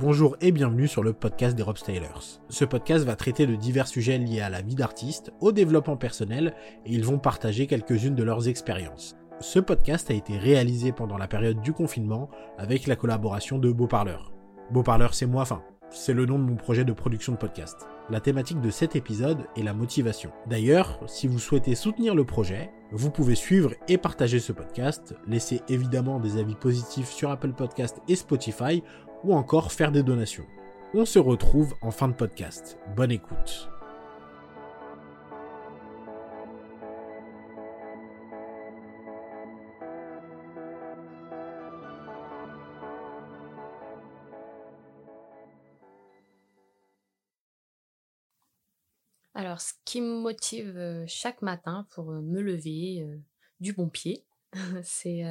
Bonjour et bienvenue sur le podcast des Rob Stylers. Ce podcast va traiter de divers sujets liés à la vie d'artiste, au développement personnel et ils vont partager quelques-unes de leurs expériences. Ce podcast a été réalisé pendant la période du confinement avec la collaboration de Beau Parleur. Beau c'est moi, enfin, c'est le nom de mon projet de production de podcast. La thématique de cet épisode est la motivation. D'ailleurs, si vous souhaitez soutenir le projet, vous pouvez suivre et partager ce podcast, laisser évidemment des avis positifs sur Apple Podcast et Spotify ou encore faire des donations. On se retrouve en fin de podcast. Bonne écoute. Alors, ce qui me motive euh, chaque matin pour euh, me lever euh, du bon pied, c'est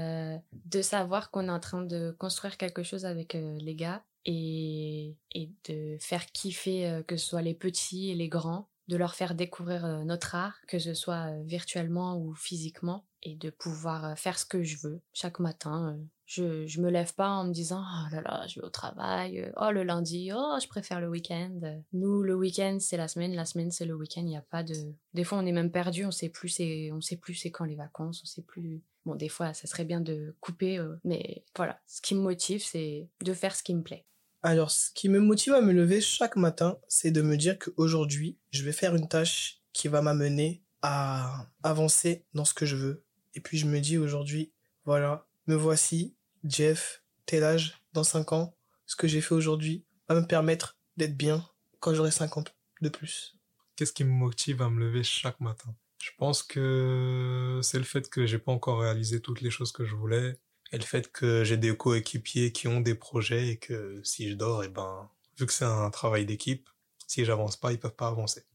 de savoir qu'on est en train de construire quelque chose avec les gars et, et de faire kiffer que ce soit les petits et les grands, de leur faire découvrir notre art, que ce soit virtuellement ou physiquement, et de pouvoir faire ce que je veux chaque matin. Je, je me lève pas en me disant oh là là je vais au travail oh le lundi oh je préfère le week-end nous le week-end c'est la semaine la semaine c'est le week-end il n'y a pas de des fois on est même perdu on sait plus c'est on sait plus c'est quand les vacances on sait plus. Bon des fois ça serait bien de couper euh, mais voilà. Ce qui me motive c'est de faire ce qui me plaît. Alors ce qui me motive à me lever chaque matin c'est de me dire qu'aujourd'hui je vais faire une tâche qui va m'amener à avancer dans ce que je veux et puis je me dis aujourd'hui voilà me voici Jeff, tel âge, dans 5 ans, ce que j'ai fait aujourd'hui va me permettre d'être bien quand j'aurai 50 de plus. Qu'est-ce qui me motive à me lever chaque matin? Je pense que c'est le fait que j'ai pas encore réalisé toutes les choses que je voulais et le fait que j'ai des coéquipiers qui ont des projets et que si je dors, et eh ben, vu que c'est un travail d'équipe, si j'avance pas, ils peuvent pas avancer.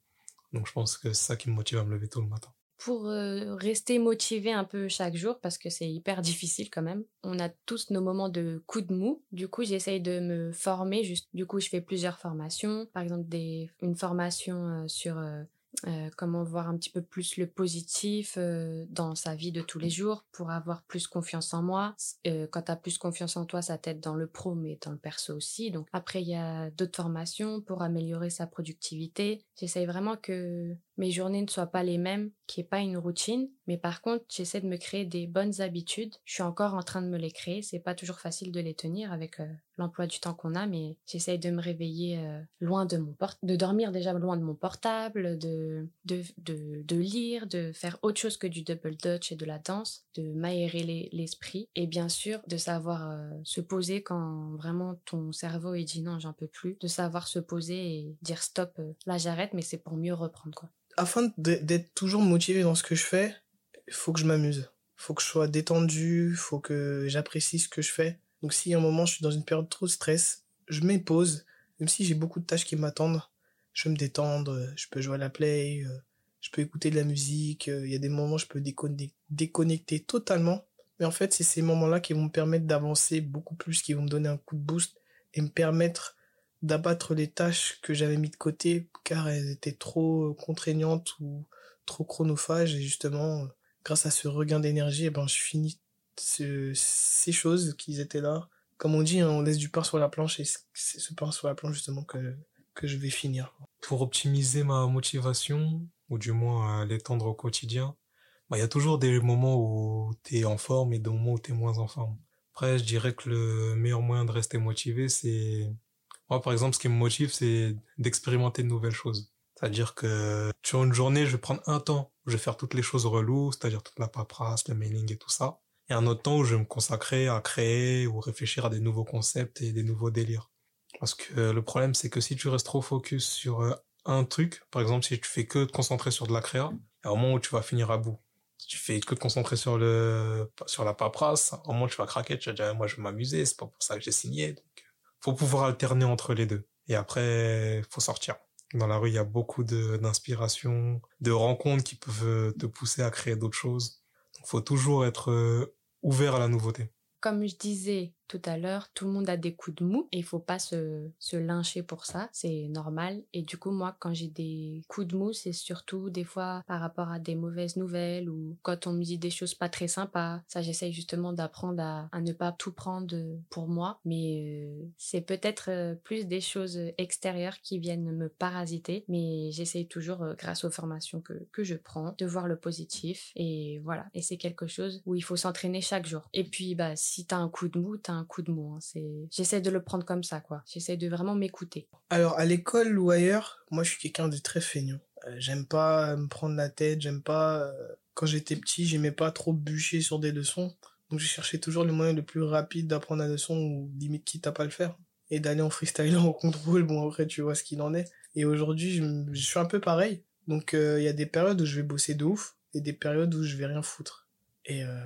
Donc je pense que c'est ça qui me motive à me lever tôt le matin pour euh, rester motivé un peu chaque jour parce que c'est hyper difficile quand même. On a tous nos moments de coup de mou. Du coup, j'essaye de me former. Juste, du coup, je fais plusieurs formations. Par exemple, des, une formation euh, sur euh, comment voir un petit peu plus le positif dans sa vie de tous les jours pour avoir plus confiance en moi. Quand tu as plus confiance en toi, ça t'aide dans le pro mais dans le perso aussi. Donc après, il y a d'autres formations pour améliorer sa productivité. J'essaye vraiment que mes journées ne soient pas les mêmes, qu'il n'y ait pas une routine. Mais par contre, j'essaie de me créer des bonnes habitudes. Je suis encore en train de me les créer. C'est pas toujours facile de les tenir avec l'emploi du temps qu'on a, mais j'essaye de me réveiller euh, loin de mon port de dormir déjà loin de mon portable, de, de, de, lire, de faire autre chose que du double dutch et de la danse, de m'aérer l'esprit et bien sûr de savoir euh, se poser quand vraiment ton cerveau est dit non j'en peux plus, de savoir se poser et dire stop, euh, là j'arrête mais c'est pour mieux reprendre quoi. Afin d'être toujours motivé dans ce que je fais, il faut que je m'amuse. Faut que je sois détendu, faut que j'apprécie ce que je fais donc si à un moment je suis dans une période trop de stress, je pause, même si j'ai beaucoup de tâches qui m'attendent, je peux me détendre, je peux jouer à la play, euh, je peux écouter de la musique, euh, il y a des moments où je peux déconnecter totalement. Mais en fait, c'est ces moments-là qui vont me permettre d'avancer beaucoup plus, qui vont me donner un coup de boost et me permettre d'abattre les tâches que j'avais mis de côté car elles étaient trop contraignantes ou trop chronophages et justement grâce à ce regain d'énergie eh ben je finis ces choses qui étaient là. Comme on dit, hein, on laisse du pain sur la planche et c'est ce pain sur la planche justement que, que je vais finir. Pour optimiser ma motivation, ou du moins l'étendre au quotidien, bah, il y a toujours des moments où tu es en forme et des moments où tu es moins en forme. Après, je dirais que le meilleur moyen de rester motivé, c'est... Moi, par exemple, ce qui me motive, c'est d'expérimenter de nouvelles choses. C'est-à-dire que sur une journée, je vais prendre un temps où je vais faire toutes les choses reloues, c'est-à-dire toute la paperasse, le mailing et tout ça et un autre temps où je vais me consacrer à créer ou réfléchir à des nouveaux concepts et des nouveaux délires. Parce que le problème, c'est que si tu restes trop focus sur euh, un truc, par exemple, si tu fais que te concentrer sur de la créa, il y a un moment où tu vas finir à bout. Si tu fais que te concentrer sur le, sur la paperasse, au moment où tu vas craquer, tu vas dire, moi, je vais m'amuser, c'est pas pour ça que j'ai signé. Faut pouvoir alterner entre les deux. Et après, faut sortir. Dans la rue, il y a beaucoup d'inspiration, de, de rencontres qui peuvent te pousser à créer d'autres choses faut toujours être euh, ouvert à la nouveauté. Comme je disais, tout à l'heure, tout le monde a des coups de mou et il faut pas se, se lyncher pour ça, c'est normal. Et du coup, moi, quand j'ai des coups de mou, c'est surtout des fois par rapport à des mauvaises nouvelles ou quand on me dit des choses pas très sympas. Ça, j'essaye justement d'apprendre à, à, ne pas tout prendre pour moi, mais euh, c'est peut-être euh, plus des choses extérieures qui viennent me parasiter, mais j'essaye toujours, euh, grâce aux formations que, que je prends, de voir le positif et voilà. Et c'est quelque chose où il faut s'entraîner chaque jour. Et puis, bah, si t'as un coup de mou, t'as un coup de mou. Hein. C'est, j'essaie de le prendre comme ça, quoi. J'essaie de vraiment m'écouter. Alors, à l'école ou ailleurs, moi, je suis quelqu'un de très feignant. Euh, j'aime pas me prendre la tête, j'aime pas. Euh, quand j'étais petit, j'aimais pas trop bûcher sur des leçons. Donc, je cherchais toujours le moyen le plus rapide d'apprendre la leçon ou limite quitte à pas le faire. Et d'aller en freestyle en contrôle, bon, après, tu vois ce qu'il en est. Et aujourd'hui, je, suis un peu pareil. Donc, il euh, y a des périodes où je vais bosser de ouf et des périodes où je vais rien foutre. Et, euh,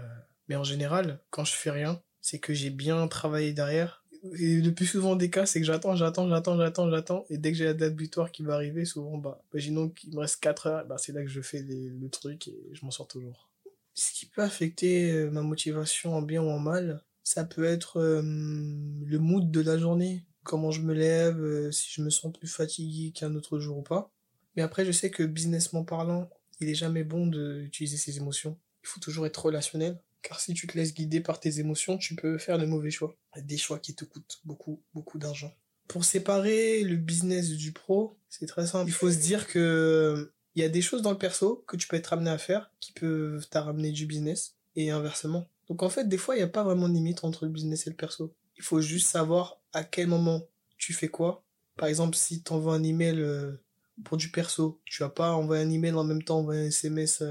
mais en général, quand je fais rien, c'est que j'ai bien travaillé derrière. Et le plus souvent des cas, c'est que j'attends, j'attends, j'attends, j'attends, j'attends. Et dès que j'ai la date butoir qui va arriver, souvent, bah, imaginons qu'il me reste 4 heures, bah, c'est là que je fais les, le truc et je m'en sors toujours. Ce qui peut affecter euh, ma motivation en bien ou en mal, ça peut être euh, le mood de la journée. Comment je me lève, euh, si je me sens plus fatigué qu'un autre jour ou pas. Mais après, je sais que businessment parlant, il est jamais bon d'utiliser ses émotions. Il faut toujours être relationnel. Car si tu te laisses guider par tes émotions, tu peux faire de mauvais choix. Des choix qui te coûtent beaucoup, beaucoup d'argent. Pour séparer le business du pro, c'est très simple. Il faut se dire que il y a des choses dans le perso que tu peux être amené à faire qui peuvent t'amener du business et inversement. Donc en fait, des fois, il n'y a pas vraiment de limite entre le business et le perso. Il faut juste savoir à quel moment tu fais quoi. Par exemple, si tu envoies un email euh, pour du perso, tu vas pas envoyer un email en même temps, envoyer un SMS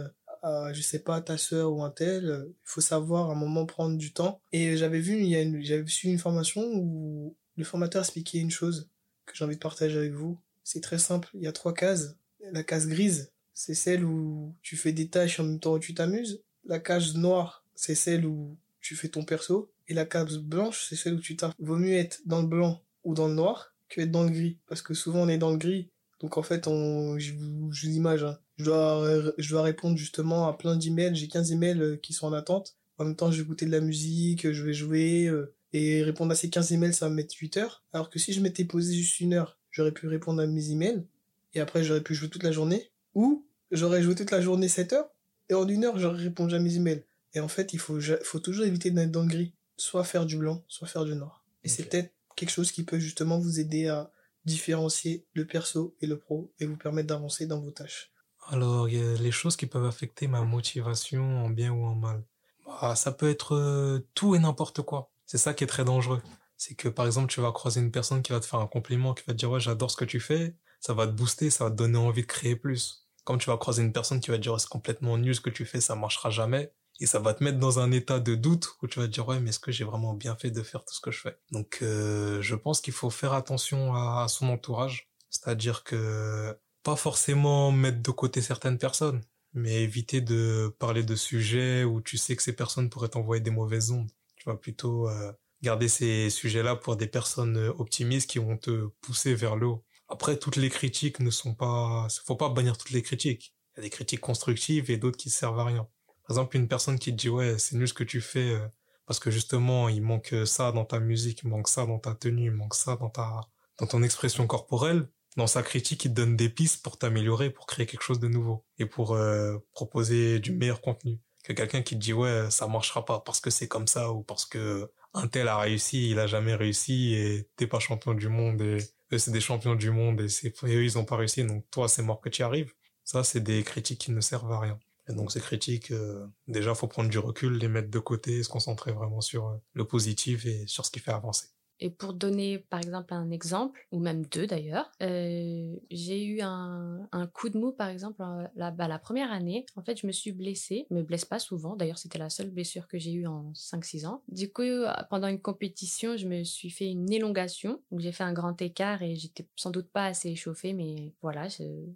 à, je sais pas, ta sœur ou un tel. Il faut savoir à un moment prendre du temps. Et j'avais vu, il y a une, j'avais su une formation où le formateur expliquait une chose que j'ai envie de partager avec vous. C'est très simple. Il y a trois cases. La case grise, c'est celle où tu fais des tâches en même temps où tu t'amuses. La case noire, c'est celle où tu fais ton perso. Et la case blanche, c'est celle où tu t'as. Vaut mieux être dans le blanc ou dans le noir que être dans le gris. Parce que souvent on est dans le gris. Donc en fait, on, je vous, je vous image, hein. je dois, je dois répondre justement à plein d'emails. J'ai 15 emails euh, qui sont en attente. En même temps, je vais écouter de la musique, je vais jouer, euh, et répondre à ces 15 emails, ça va me mettre 8 heures. Alors que si je m'étais posé juste une heure, j'aurais pu répondre à mes emails, et après j'aurais pu jouer toute la journée. Ou j'aurais joué toute la journée 7 heures, et en une heure, j'aurais répondu à mes emails. Et en fait, il faut, faut toujours éviter d'être dans le gris. Soit faire du blanc, soit faire du noir. Et okay. c'est peut-être quelque chose qui peut justement vous aider à différencier le perso et le pro et vous permettre d'avancer dans vos tâches. Alors, il y a les choses qui peuvent affecter ma motivation en bien ou en mal. Bah, ça peut être euh, tout et n'importe quoi. C'est ça qui est très dangereux. C'est que par exemple, tu vas croiser une personne qui va te faire un compliment, qui va te dire ouais, j'adore ce que tu fais, ça va te booster, ça va te donner envie de créer plus. Comme tu vas croiser une personne qui va te dire c'est complètement nul ce que tu fais, ça marchera jamais et ça va te mettre dans un état de doute où tu vas te dire ouais mais est-ce que j'ai vraiment bien fait de faire tout ce que je fais? Donc euh, je pense qu'il faut faire attention à, son entourage. C'est-à-dire que pas forcément mettre de côté certaines personnes mais éviter de parler de sujets où tu sais que ces personnes pourraient t'envoyer des mauvaises ondes. Tu vas plutôt euh, garder ces sujets-là pour des personnes optimistes qui vont te pousser vers le haut. Après toutes les critiques ne sont pas faut pas bannir toutes les critiques. Il y a des critiques constructives et d'autres qui servent à rien par exemple, une personne qui te dit ouais, c'est nul ce que tu fais euh, parce que justement, il manque ça dans ta musique, il manque ça dans ta tenue, il manque ça dans ta dans ton expression corporelle. Dans sa critique, il te donne des pistes pour t'améliorer, pour créer quelque chose de nouveau et pour euh, proposer du meilleur contenu. Que quelqu'un qui te dit ouais, ça marchera pas parce que c'est comme ça ou parce que un tel a réussi, il a jamais réussi et t'es pas champion du monde et eux c'est des champions du monde et c'est eux ils ont pas réussi donc toi c'est mort que tu arrives. Ça c'est des critiques qui ne servent à rien. Et donc ces critiques, euh, déjà, faut prendre du recul, les mettre de côté, se concentrer vraiment sur euh, le positif et sur ce qui fait avancer. Et pour donner par exemple un exemple, ou même deux d'ailleurs, euh, j'ai eu un, coup de mou par exemple la, bah, la première année. En fait, je me suis blessée, je me blesse pas souvent. D'ailleurs, c'était la seule blessure que j'ai eue en 5-6 ans. Du coup, pendant une compétition, je me suis fait une élongation. Donc j'ai fait un grand écart et j'étais sans doute pas assez échauffée, mais voilà,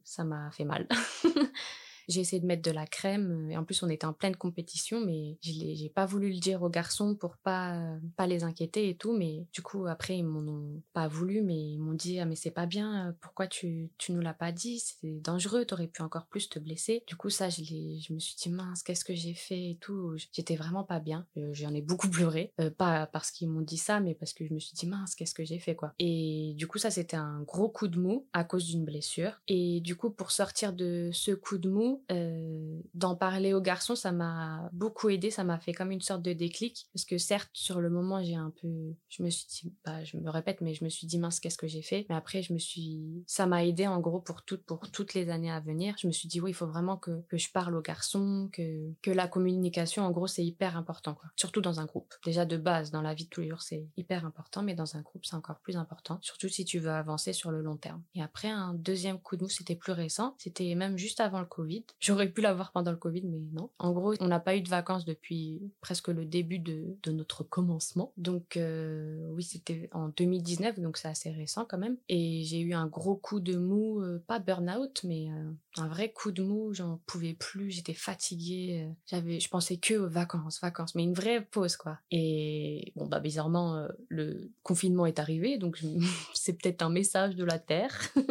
ça m'a fait mal. J'ai essayé de mettre de la crème. Et en plus, on était en pleine compétition, mais j'ai pas voulu le dire aux garçons pour pas, pas les inquiéter et tout. Mais du coup, après, ils m'en ont pas voulu, mais ils m'ont dit, ah, mais c'est pas bien. Pourquoi tu, tu nous l'as pas dit? C'est dangereux. T'aurais pu encore plus te blesser. Du coup, ça, je, je me suis dit, mince, qu'est-ce que j'ai fait et tout? J'étais vraiment pas bien. Euh, j'en ai beaucoup pleuré. Euh, pas parce qu'ils m'ont dit ça, mais parce que je me suis dit, mince, qu'est-ce que j'ai fait, quoi. Et du coup, ça, c'était un gros coup de mou à cause d'une blessure. Et du coup, pour sortir de ce coup de mou, euh, d'en parler aux garçons, ça m'a beaucoup aidé. Ça m'a fait comme une sorte de déclic. Parce que certes, sur le moment, j'ai un peu, je me suis dit, bah, je me répète, mais je me suis dit, mince, qu'est-ce que j'ai fait? Mais après, je me suis, ça m'a aidé, en gros, pour toutes, pour toutes les années à venir. Je me suis dit, oui, il faut vraiment que, que je parle aux garçons, que, que la communication, en gros, c'est hyper important, quoi. Surtout dans un groupe. Déjà, de base, dans la vie de tous les jours, c'est hyper important, mais dans un groupe, c'est encore plus important. Surtout si tu veux avancer sur le long terme. Et après, un deuxième coup de mou, c'était plus récent. C'était même juste avant le Covid. J'aurais pu l'avoir pendant le Covid, mais non. En gros, on n'a pas eu de vacances depuis presque le début de, notre commencement. Donc, euh, oui, c'était en 2019, donc c'est assez récent quand même. Et j'ai eu un gros coup de mou, euh, pas burn-out, mais euh, un vrai coup de mou. J'en pouvais plus, j'étais fatiguée. J'avais, je pensais que aux vacances, vacances, mais une vraie pause, quoi. Et bon, bah, bizarrement, le confinement est arrivé, donc c'est peut-être un message de la Terre.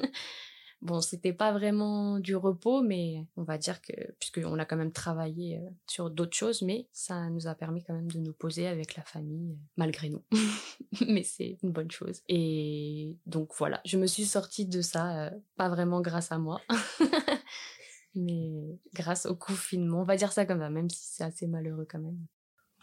Bon, c'était pas vraiment du repos, mais on va dire que, puisqu'on a quand même travaillé euh, sur d'autres choses, mais ça nous a permis quand même de nous poser avec la famille, euh, malgré nous. mais c'est une bonne chose. Et donc voilà, je me suis sortie de ça, euh, pas vraiment grâce à moi. mais grâce au confinement, on va dire ça comme ça, même si c'est assez malheureux quand même.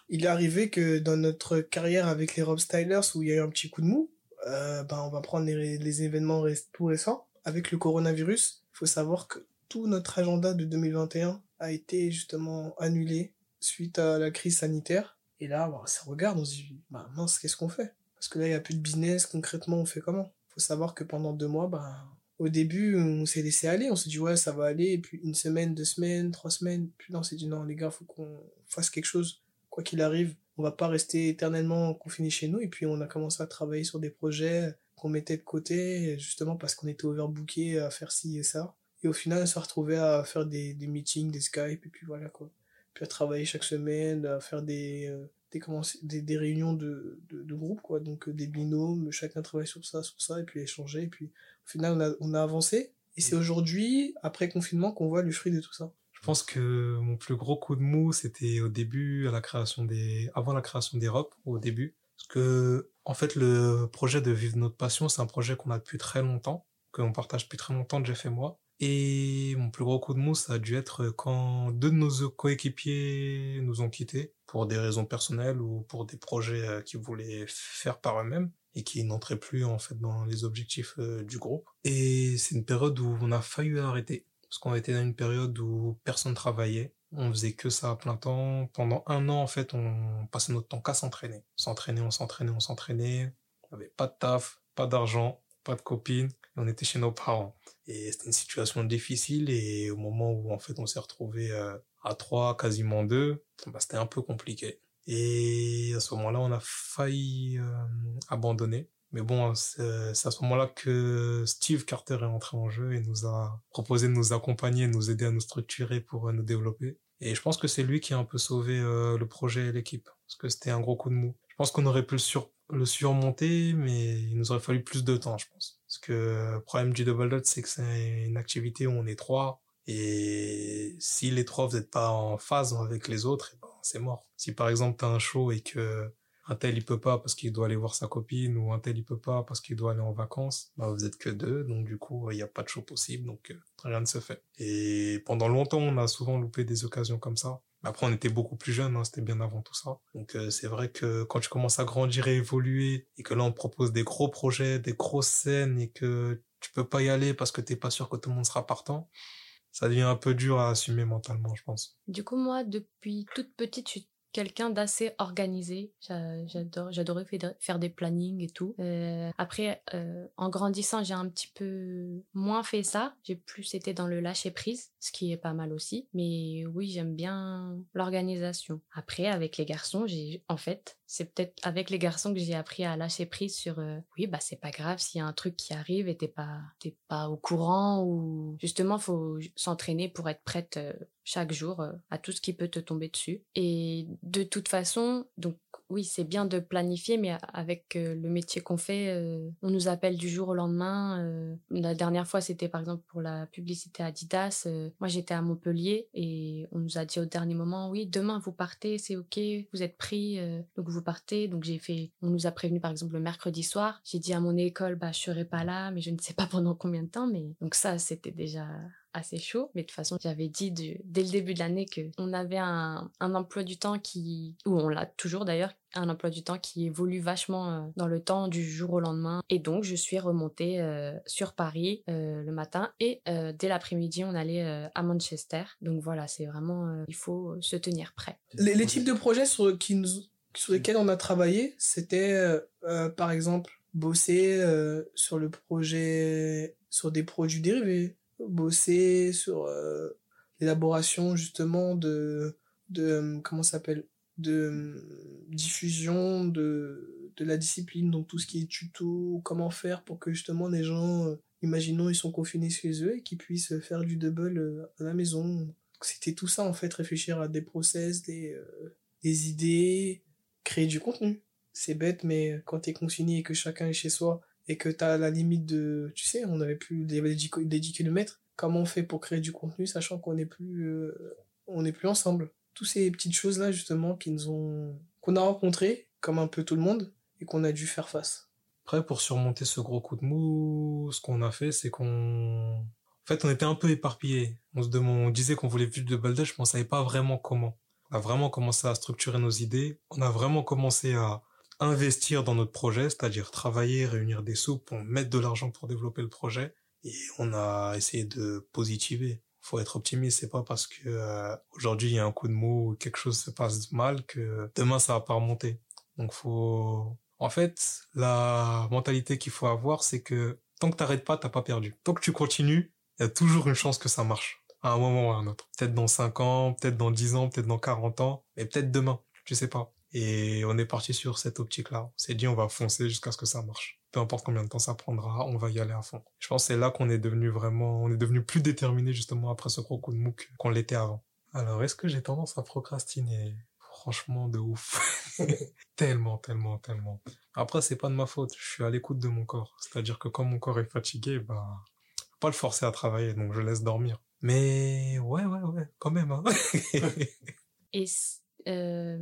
Il est arrivé que dans notre carrière avec les Rob Stylers, où il y a eu un petit coup de mou, ben on va prendre les événements tout récents avec le coronavirus, il faut savoir que tout notre agenda de 2021 a été justement annulé suite à la crise sanitaire. Et là, bah, ça regarde, on se dit, bah mince, qu'est-ce qu'on fait? Parce que là, il n'y a plus de business, concrètement, on fait comment? Il faut savoir que pendant deux mois, bah, au début, on s'est laissé aller, on s'est dit, ouais, ça va aller, et puis une semaine, deux semaines, trois semaines, puis là, on s'est dit, non, les gars, faut qu'on fasse quelque chose, quoi qu'il arrive. On va pas rester éternellement confiné chez nous, et puis on a commencé à travailler sur des projets qu'on mettait de côté, justement parce qu'on était overbooké à faire ci et ça. Et au final, on s'est retrouvé à faire des, des meetings, des Skype, et puis voilà quoi. Puis à travailler chaque semaine, à faire des, euh, des, des, des, réunions de, de, de, groupe, quoi. Donc euh, des binômes, chacun travaille sur ça, sur ça, et puis échanger. Et puis au final, on a, on a avancé. Et c'est aujourd'hui, après confinement, qu'on voit le fruit de tout ça. Je pense que mon plus gros coup de mou, c'était au début, à la création des, avant la création d'Europe, au début. Parce que en fait, le projet de Vivre notre passion, c'est un projet qu'on a depuis très longtemps, qu'on partage depuis très longtemps, Jeff et moi. Et mon plus gros coup de mousse, ça a dû être quand deux de nos coéquipiers nous ont quittés pour des raisons personnelles ou pour des projets euh, qu'ils voulaient faire par eux-mêmes et qui n'entraient plus en fait dans les objectifs euh, du groupe. Et c'est une période où on a failli arrêter parce qu'on était dans une période où personne travaillait on faisait que ça à plein temps. Pendant un an, en fait, on passait notre temps qu'à s'entraîner. S'entraîner, on s'entraînait, on s'entraînait. On avait pas de taf, pas d'argent, pas de copine. On était chez nos parents. Et c'était une situation difficile. Et au moment où, en fait, on s'est retrouvé euh, à trois, quasiment deux, bah, c'était un peu compliqué. Et à ce moment-là, on a failli euh, abandonner. Mais bon, c'est à ce moment-là que Steve Carter est entré en jeu et nous a proposé de nous accompagner, de nous aider à nous structurer pour euh, nous développer. Et je pense que c'est lui qui a un peu sauvé euh, le projet et l'équipe, parce que c'était un gros coup de mou. Je pense qu'on aurait pu le, sur le surmonter, mais il nous aurait fallu plus de temps, je pense. Parce que le problème du double dot, c'est que c'est une activité où on est trois, et si les trois vous n'êtes pas en phase avec les autres, eh ben, c'est mort. Si par exemple t'as un show et que un tel il peut pas parce qu'il doit aller voir sa copine ou un tel il peut pas parce qu'il doit aller en vacances, bah vous êtes que deux, donc du coup il n'y a pas de show possible, donc euh, rien ne se fait. Et pendant longtemps on a souvent loupé des occasions comme ça. Après on était beaucoup plus jeunes, hein, c'était bien avant tout ça. Donc euh, c'est vrai que quand tu commences à grandir et évoluer et que là on propose des gros projets, des grosses scènes et que tu peux pas y aller parce que t'es pas sûr que tout le monde sera partant, ça devient un peu dur à assumer mentalement, je pense. Du coup, moi, depuis toute petite, je quelqu'un d'assez organisé. J'adore, j'adorais faire des plannings et tout. Euh, après, euh, en grandissant, j'ai un petit peu moins fait ça. J'ai plus été dans le lâcher prise, ce qui est pas mal aussi. Mais oui, j'aime bien l'organisation. Après, avec les garçons, j'ai, en fait, c'est peut-être avec les garçons que j'ai appris à lâcher prise sur euh, oui bah c'est pas grave s'il y a un truc qui arrive et t'es pas t'es pas au courant ou justement faut s'entraîner pour être prête chaque jour euh, à tout ce qui peut te tomber dessus et de toute façon donc oui, c'est bien de planifier, mais avec euh, le métier qu'on fait, euh, on nous appelle du jour au lendemain. La dernière fois, c'était par exemple pour la publicité Adidas. moi, j'étais à Montpellier et on nous a dit au dernier moment, oui, demain vous partez, c'est ok, vous êtes pris, donc vous partez. Donc j'ai fait, on nous a prévenu par exemple le mercredi soir. J'ai dit à mon école, bah je serai pas là, mais je ne sais pas pendant combien de temps. Mais donc ça, c'était déjà assez chaud. Mais de toute façon, j'avais dit dès le début de l'année que on avait un, emploi du temps qui, ou on l'a toujours d'ailleurs, un emploi du temps qui évolue vachement euh, dans le temps du jour au lendemain. Et donc, je suis remontée euh, sur Paris euh, le matin et dès l'après-midi, on allait à Manchester. Donc voilà, c'est vraiment, il faut se tenir prêt. Les, types de projets sur lesquels on a travaillé, c'était par exemple bosser sur le projet, sur des produits dérivés, bosser sur euh, l'élaboration justement de de euh, comment s'appelle de euh, diffusion de de la discipline donc tout ce qui est tuto comment faire pour que justement les gens imaginons ils sont confinés chez eux et qu'ils puissent faire du double à la maison. C'était tout ça en fait réfléchir à des process des des idées créer du contenu. C'est bête mais quand t'es confiné et que chacun est chez soi et que tu as la limite de, tu sais, on avait plus des, des 10 km, comment on fait pour créer du contenu sachant qu'on n'est plus, euh, plus ensemble. Toutes ces petites choses-là, justement, ont, qu'on a rencontrées, comme un peu tout le monde, et qu'on a dû faire face. Après, pour surmonter ce gros coup de mou, ce qu'on a fait, c'est qu'on, en fait, on était un peu éparpillés. On se on disait qu'on voulait plus de Baldèche, mais on savait pas vraiment comment. On a vraiment commencé à structurer nos idées. On a vraiment commencé à, investir dans notre projet, c'est-à-dire travailler, réunir des sous pour mettre de l'argent pour développer le projet. Et on a essayé de positiver. Faut être optimiste. C'est pas parce que euh, aujourd'hui il y a un coup de mou ou quelque chose se passe mal que demain ça va pas remonter. Donc faut, en fait, la mentalité qu'il faut avoir, c'est que tant que t'arrêtes pas, t'as pas perdu. Tant que tu continues, il y a toujours une chance que ça marche à un moment ou à un autre. Peut-être dans 5 ans, peut-être dans 10 ans, peut-être dans 40 ans, mais peut-être demain. Tu sais pas. Et on est parti sur cette optique-là. On s'est dit, on va foncer jusqu'à ce que ça marche. Peu importe combien de temps ça prendra, on va y aller à fond. Je pense que c'est là qu'on est devenu vraiment, on est devenu plus déterminé justement après ce gros coup de MOOC qu'on l'était avant. Alors, est-ce que j'ai tendance à procrastiner? Franchement, de ouf. tellement, tellement, tellement. Après, c'est pas de ma faute. Je suis à l'écoute de mon corps. C'est-à-dire que quand mon corps est fatigué, bah, faut pas le forcer à travailler, donc je laisse dormir. Mais ouais, ouais, ouais, quand même. Hein. euh,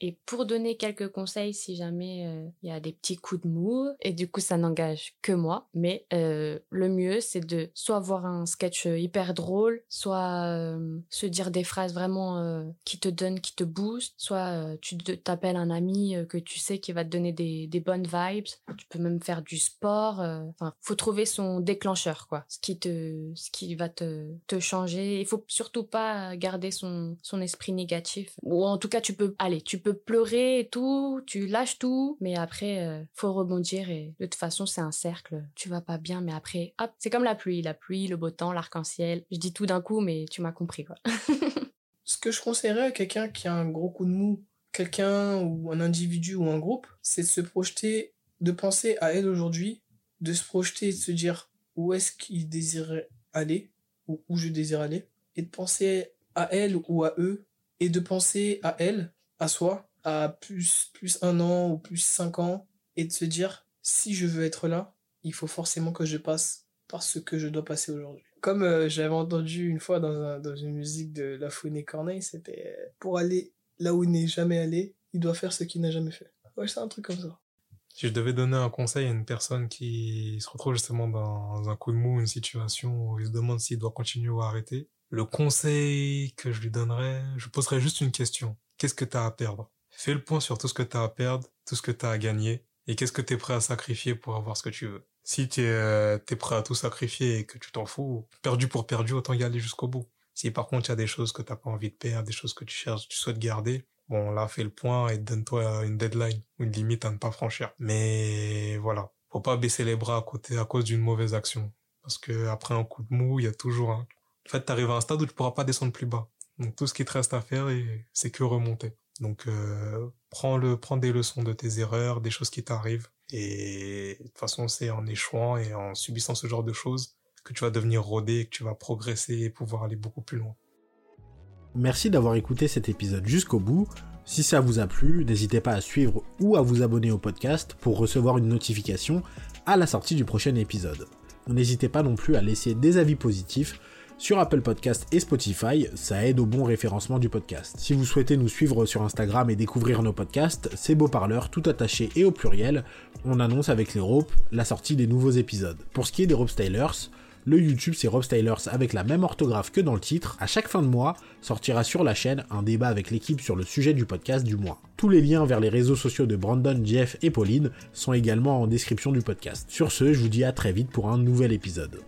et pour donner quelques conseils, si jamais euh, il y a des petits coups de mou, et du coup ça n'engage que moi, mais euh, le mieux c'est de soit voir un sketch hyper drôle, soit se dire des phrases vraiment qui te donnent, qui te boostent, soit tu t'appelles un ami que tu sais qui va te donner des, des bonnes vibes. Tu peux même faire du sport. Enfin, faut trouver son déclencheur, quoi. Ce qui te, ce qui va te, te changer. Il faut surtout pas garder son, son esprit négatif ou en tout cas, tu peux, aller, tu peux pleurer et tout, tu lâches tout, mais après, euh, faut rebondir et de toute façon, c'est un cercle. Tu vas pas bien, mais après, c'est comme la pluie, la pluie, le beau temps, l'arc-en-ciel. Je dis tout d'un coup, mais tu m'as compris, quoi. Ce que je conseillerais à quelqu'un qui a un gros coup de mou, quelqu'un ou un individu ou un groupe, c'est de se projeter, de penser à elle aujourd'hui, de se projeter et de se dire où est-ce qu'il désirait aller, ou où je désire aller, et de penser à elle ou à eux et de penser à elle, à soi, à plus, plus un an ou plus cinq ans, et de se dire, si je veux être là, il faut forcément que je passe par ce que je dois passer aujourd'hui. Comme euh, j'avais entendu une fois dans, dans une musique de La Fouine Corneille, c'était pour aller là où il n'est jamais allé, il doit faire ce qu'il n'a jamais fait. Ouais, c'est un truc comme ça. Si je devais donner un conseil à une personne qui se retrouve justement dans un coup de mou, une situation où il se demande s'il doit continuer ou arrêter, le conseil que je lui donnerais, je poserais juste une question. Qu'est-ce que tu as à perdre? Fais le point sur tout ce que tu as à perdre, tout ce que tu as à gagner, et qu'est-ce que tu es prêt à sacrifier pour avoir ce que tu veux? Si tu es, euh, prêt à tout sacrifier et que tu t'en fous, perdu pour perdu, autant y aller jusqu'au bout. Si par contre il y a des choses que t'as pas envie de perdre, des choses que tu cherches, tu souhaites garder, bon là fais le point et donne-toi une deadline, une limite à ne pas franchir. Mais voilà, faut pas baisser les bras à côté à cause d'une mauvaise action, parce que après un coup de mou, il y a toujours un, en fait, t'arrives à un stade où tu pourras pas descendre plus bas. Donc tout ce qui te reste à faire, c'est que remonter. Donc, euh, prends, le, prends des leçons de tes erreurs, des choses qui t'arrivent. Et de toute façon, c'est en échouant et en subissant ce genre de choses que tu vas devenir rodé, que tu vas progresser et pouvoir aller beaucoup plus loin. Merci d'avoir écouté cet épisode jusqu'au bout. Si ça vous a plu, n'hésitez pas à suivre ou à vous abonner au podcast pour recevoir une notification à la sortie du prochain épisode. N'hésitez pas non plus à laisser des avis positifs sur Apple Podcast et Spotify, ça aide au bon référencement du podcast. Si vous souhaitez nous suivre sur Instagram et découvrir nos podcasts, c'est Beau Parleur, tout attaché et au pluriel. On annonce avec les ropes la sortie des nouveaux épisodes. Pour ce qui est des Rope Stylers, le YouTube c'est Rob Stylers avec la même orthographe que dans le titre. À chaque fin de mois, sortira sur la chaîne un débat avec l'équipe sur le sujet du podcast du mois. Tous les liens vers les réseaux sociaux de Brandon, Jeff et Pauline sont également en description du podcast. Sur ce, je vous dis à très vite pour un nouvel épisode.